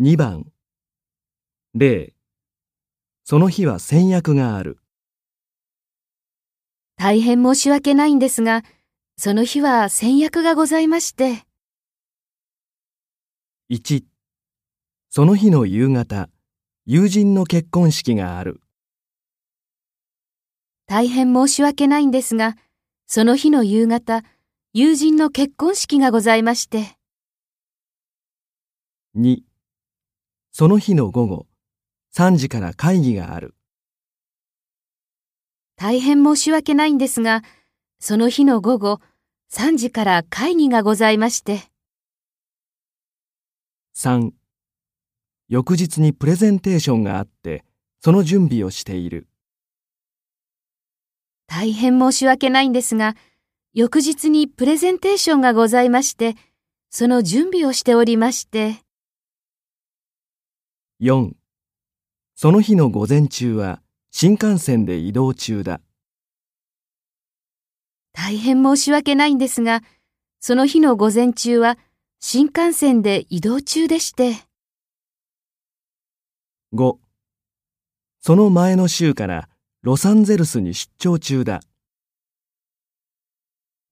2番0その日は先約がある。大変申し訳ないんですが、その日は先約がございまして。1その日の夕方、友人の結婚式がある。大変申し訳ないんですが、その日の夕方、友人の結婚式がございまして。2その日の午後、3時から会議がある。大変申し訳ないんですが、その日の午後、3時から会議がございまして。3翌日にプレゼンテーションがあって、その準備をしている。大変申し訳ないんですが、翌日にプレゼンテーションがございまして、その準備をしておりまして。4その日の午前中は新幹線で移動中だ。大変申し訳ないんですが、その日の午前中は新幹線で移動中でして。5その前の週からロサンゼルスに出張中だ。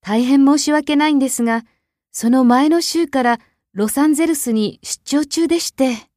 大変申し訳ないんですが、その前の週からロサンゼルスに出張中でして。